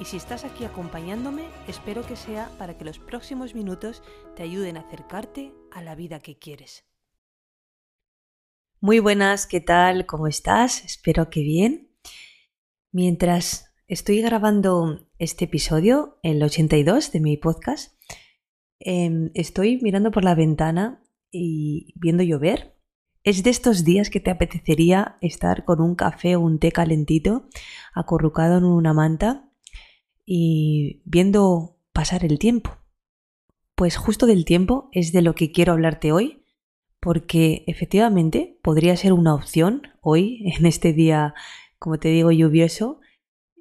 y si estás aquí acompañándome, espero que sea para que los próximos minutos te ayuden a acercarte a la vida que quieres. Muy buenas, ¿qué tal? ¿Cómo estás? Espero que bien. Mientras estoy grabando este episodio, el 82 de mi podcast, em, estoy mirando por la ventana y viendo llover. Es de estos días que te apetecería estar con un café o un té calentito, acurrucado en una manta y viendo pasar el tiempo. Pues justo del tiempo es de lo que quiero hablarte hoy, porque efectivamente podría ser una opción hoy, en este día, como te digo, lluvioso,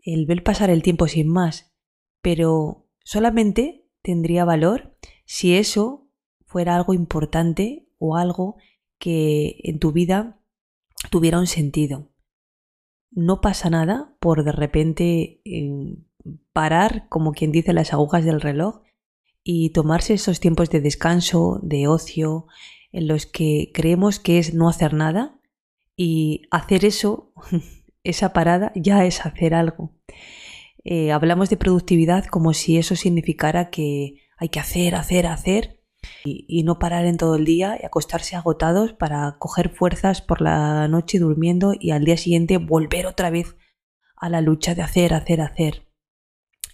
el ver pasar el tiempo sin más, pero solamente tendría valor si eso fuera algo importante o algo que en tu vida tuviera un sentido. No pasa nada por de repente parar, como quien dice, las agujas del reloj y tomarse esos tiempos de descanso, de ocio, en los que creemos que es no hacer nada y hacer eso, esa parada, ya es hacer algo. Eh, hablamos de productividad como si eso significara que hay que hacer, hacer, hacer y, y, no parar en todo el día y acostarse agotados para coger fuerzas por la noche durmiendo y al día siguiente volver otra vez a la lucha de hacer, hacer, hacer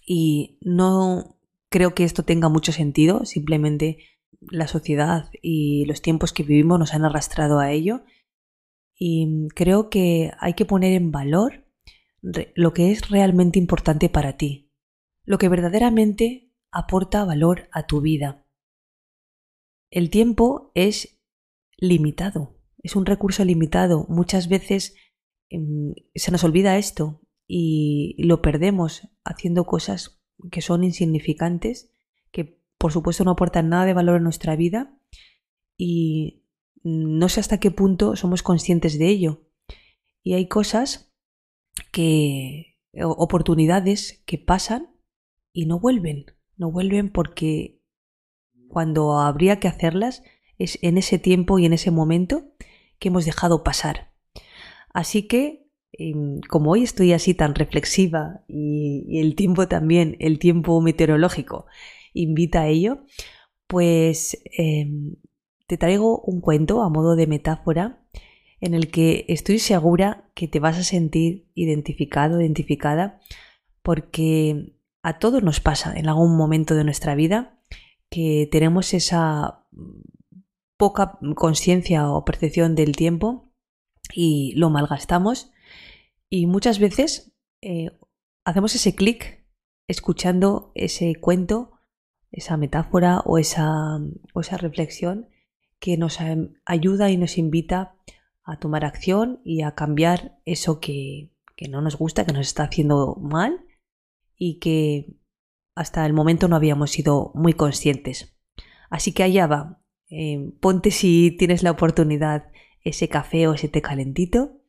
y no creo que esto tenga mucho sentido, simplemente la sociedad y los tiempos que vivimos nos han arrastrado a ello y creo que hay que poner en valor lo que es realmente importante para ti, lo que verdaderamente aporta valor a tu vida. El tiempo es limitado, es un recurso limitado. Muchas veces em, se nos olvida esto y lo perdemos haciendo cosas que son insignificantes, que por supuesto no aportan nada de valor a nuestra vida y no sé hasta qué punto somos conscientes de ello. Y hay cosas que, oportunidades que pasan y no vuelven, no vuelven porque cuando habría que hacerlas es en ese tiempo y en ese momento que hemos dejado pasar. Así que como hoy estoy así tan reflexiva y, el tiempo también, el tiempo meteorológico invita a ello, pues em, te traigo un cuento a modo de metáfora en el que estoy segura que te vas a sentir identificado, identificada, porque a todos nos pasa en algún momento de nuestra vida que tenemos esa poca conciencia o percepción del tiempo y lo malgastamos y muchas veces eh, hacemos ese clic escuchando ese cuento, esa metáfora o esa, o esa reflexión que nos ayuda y nos invita a tomar acción y a cambiar eso que, que no nos gusta, que nos está haciendo mal y que hasta el momento no habíamos sido muy conscientes. Así que allá va. Eh, ponte si tienes la oportunidad ese café o ese té calentito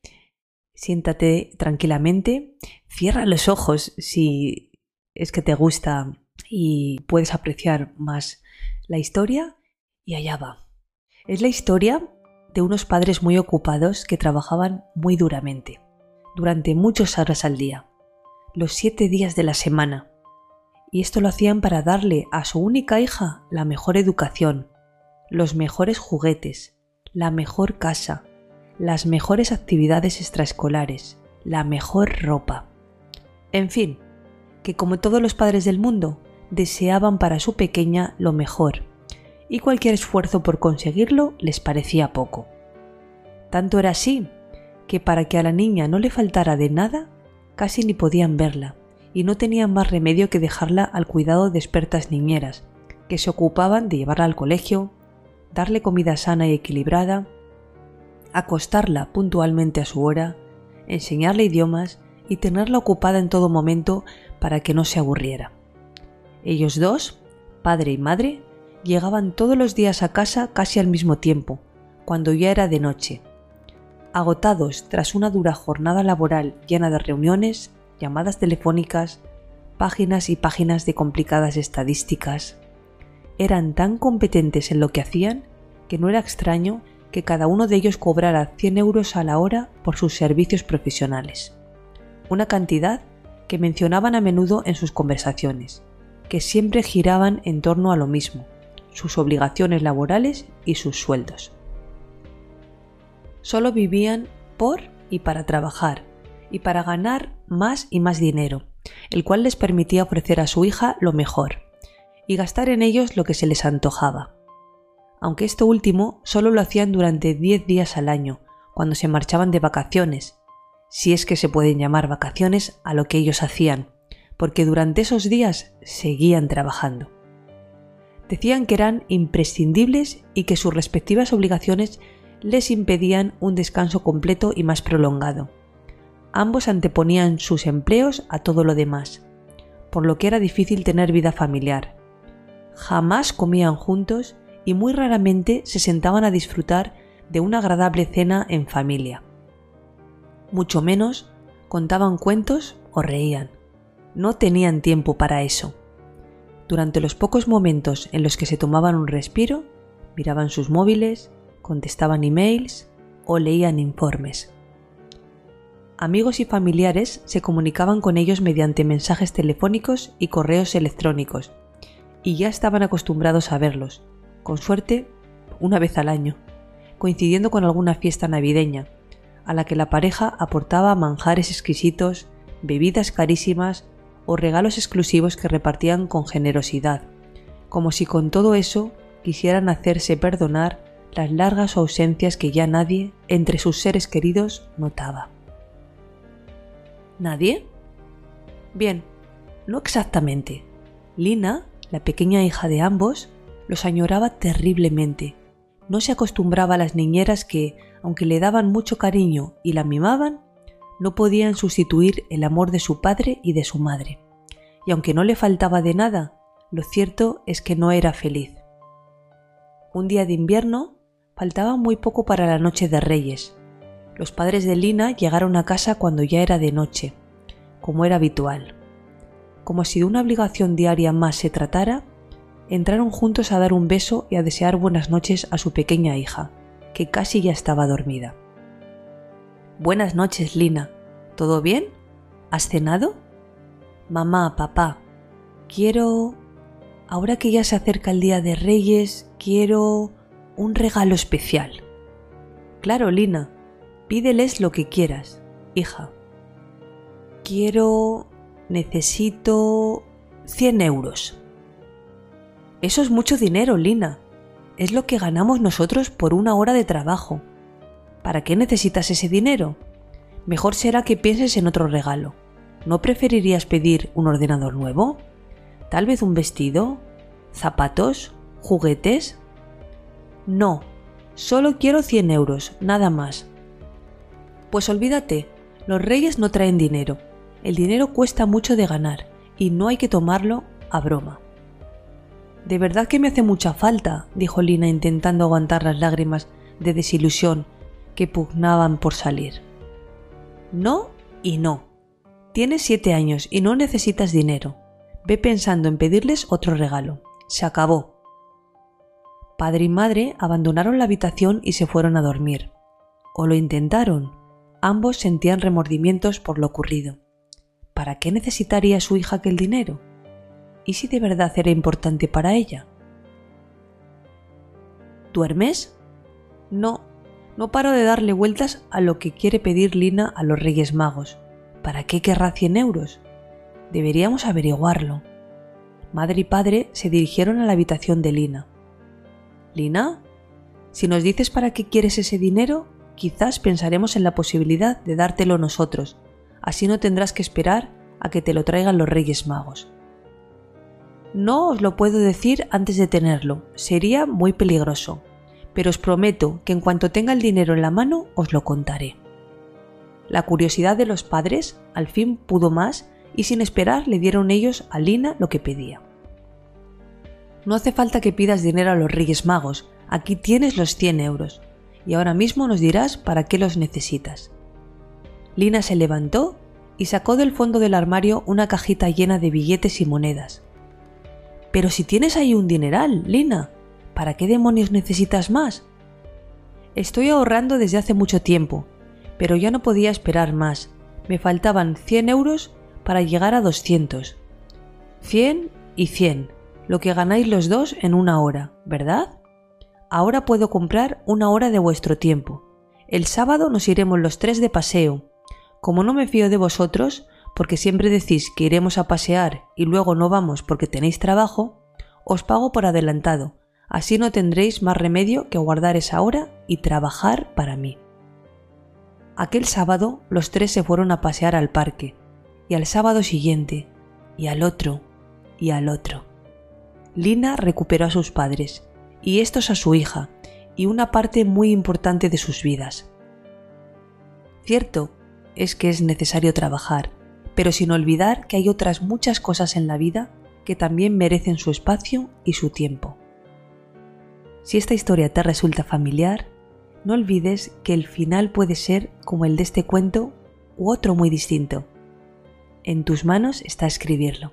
Siéntate tranquilamente, cierra los ojos si es que te gusta y puedes apreciar más la historia y allá va. Es la historia de unos padres muy ocupados que trabajaban muy duramente, durante muchas horas al día, los siete días de la semana. Y esto lo hacían para darle a su única hija la mejor educación, los mejores juguetes, la mejor casa, las mejores actividades extraescolares, la mejor ropa. En fin, que como todos los padres del mundo, deseaban para su pequeña lo mejor, y cualquier esfuerzo por conseguirlo les parecía poco. Tanto era así, que para que a la niña no le faltara de nada, casi ni podían verla, y no tenían más remedio que dejarla al cuidado de expertas niñeras, que se ocupaban de llevarla al colegio, darle comida sana y equilibrada, acostarla puntualmente a su hora, enseñarle idiomas y tenerla ocupada en todo momento para que no se aburriera. Ellos dos, padre y madre, llegaban todos los días a casa casi al mismo tiempo, cuando ya era de noche. Agotados tras una dura jornada laboral llena de reuniones, llamadas telefónicas, páginas y páginas de complicadas estadísticas, eran tan competentes en lo que hacían que no era extraño que cada uno de ellos cobrara 100 euros a la hora por sus servicios profesionales. Una cantidad que mencionaban a menudo en sus conversaciones, que siempre giraban en torno a lo mismo, sus obligaciones laborales y sus sueldos. Solo vivían por y para trabajar, y para ganar más y más dinero, el cual les permitía ofrecer a su hija lo mejor, y gastar en ellos lo que se les antojaba. Aunque esto último solo lo hacían durante 10 días al año, cuando se marchaban de vacaciones, si es que se pueden llamar vacaciones a lo que ellos hacían, porque durante esos días seguían trabajando. Decían que eran imprescindibles y que sus respectivas obligaciones les impedían un descanso completo y más prolongado. Ambos anteponían sus empleos a todo lo demás, por lo que era difícil tener vida familiar. Jamás comían juntos y muy raramente se sentaban a disfrutar de una agradable cena en familia. Mucho menos contaban cuentos o reían. No tenían tiempo para eso. Durante los pocos momentos en los que se tomaban un respiro, miraban sus móviles, contestaban emails o leían informes. Amigos y familiares se comunicaban con ellos mediante mensajes telefónicos y correos electrónicos, y ya estaban acostumbrados a verlos, con suerte una vez al año, coincidiendo con alguna fiesta navideña, a la que la pareja aportaba manjares exquisitos, bebidas carísimas o regalos exclusivos que repartían con generosidad, como si con todo eso quisieran hacerse perdonar las largas ausencias que ya nadie entre sus seres queridos notaba. ¿Nadie? Bien, no exactamente. Lina, la pequeña hija de ambos, los añoraba terriblemente. No se acostumbraba a las niñeras que, aunque le daban mucho cariño y la mimaban, no podían sustituir el amor de su padre y de su madre. Y aunque no le faltaba de nada, lo cierto es que no era feliz. Un día de invierno faltaba muy poco para la noche de Reyes. Los padres de Lina llegaron a casa cuando ya era de noche, como era habitual. Como si de una obligación diaria más se tratara, entraron juntos a dar un beso y a desear buenas noches a su pequeña hija, que casi ya estaba dormida. Buenas noches, Lina. ¿Todo bien? ¿Has cenado? Mamá, papá, quiero... Ahora que ya se acerca el Día de Reyes, quiero un regalo especial. Claro, Lina, pídeles lo que quieras, hija. Quiero... necesito... 100 euros. Eso es mucho dinero, Lina. Es lo que ganamos nosotros por una hora de trabajo. ¿Para qué necesitas ese dinero? Mejor será que pienses en otro regalo. ¿No preferirías pedir un ordenador nuevo? ¿Tal vez un vestido? ¿Zapatos? ¿Juguetes? No, solo quiero 100 euros, nada más. Pues olvídate, los reyes no traen dinero. El dinero cuesta mucho de ganar y no hay que tomarlo a broma. De verdad que me hace mucha falta, dijo Lina intentando aguantar las lágrimas de desilusión que pugnaban por salir. No y no. Tienes siete años y no necesitas dinero. Ve pensando en pedirles otro regalo. Se acabó. Padre y madre abandonaron la habitación y se fueron a dormir. O lo intentaron. Ambos sentían remordimientos por lo ocurrido. ¿Para qué necesitaría su hija aquel dinero? ¿Y si de verdad era importante para ella? ¿Duermes? No, no paro de darle vueltas a lo que quiere pedir Lina a los Reyes Magos. ¿Para qué querrá 100 euros? Deberíamos averiguarlo. Madre y padre se dirigieron a la habitación de Lina. Lina, si nos dices para qué quieres ese dinero, quizás pensaremos en la posibilidad de dártelo nosotros. Así no tendrás que esperar a que te lo traigan los Reyes Magos. No os lo puedo decir antes de tenerlo, sería muy peligroso, pero os prometo que en cuanto tenga el dinero en la mano os lo contaré. La curiosidad de los padres al fin pudo más y sin esperar le dieron ellos a Lina lo que pedía. no hace falta que pidas dinero a los Reyes Magos, aquí tienes los 100 euros, y ahora mismo nos dirás para qué los necesitas. Lina se levantó y sacó del fondo del armario una cajita llena de billetes y monedas. Pero si tienes ahí un dineral, Lina, ¿para qué demonios necesitas más? Estoy ahorrando desde hace mucho tiempo, pero ya no podía esperar más. Me faltaban 100 euros para llegar a 200. 100 y 100, lo que ganáis los dos en una hora, ¿verdad? Ahora puedo comprar una hora de vuestro tiempo. El sábado nos iremos los tres de paseo. Como no me fío de vosotros, porque siempre decís que iremos a pasear y luego no vamos porque tenéis trabajo, os pago por adelantado, así no tendréis más remedio que guardar esa hora y trabajar para mí. Aquel sábado los tres se fueron a pasear al parque, y al sábado siguiente, y al otro, y al otro. Lina recuperó a sus padres, y estos a su hija, y una parte muy importante de sus vidas. Cierto es que es necesario trabajar, pero sin olvidar que hay otras muchas cosas en la vida que también merecen su espacio y su tiempo. Si esta historia te resulta familiar, no olvides que el final puede ser como el de este cuento u otro muy distinto. En tus manos está escribirlo.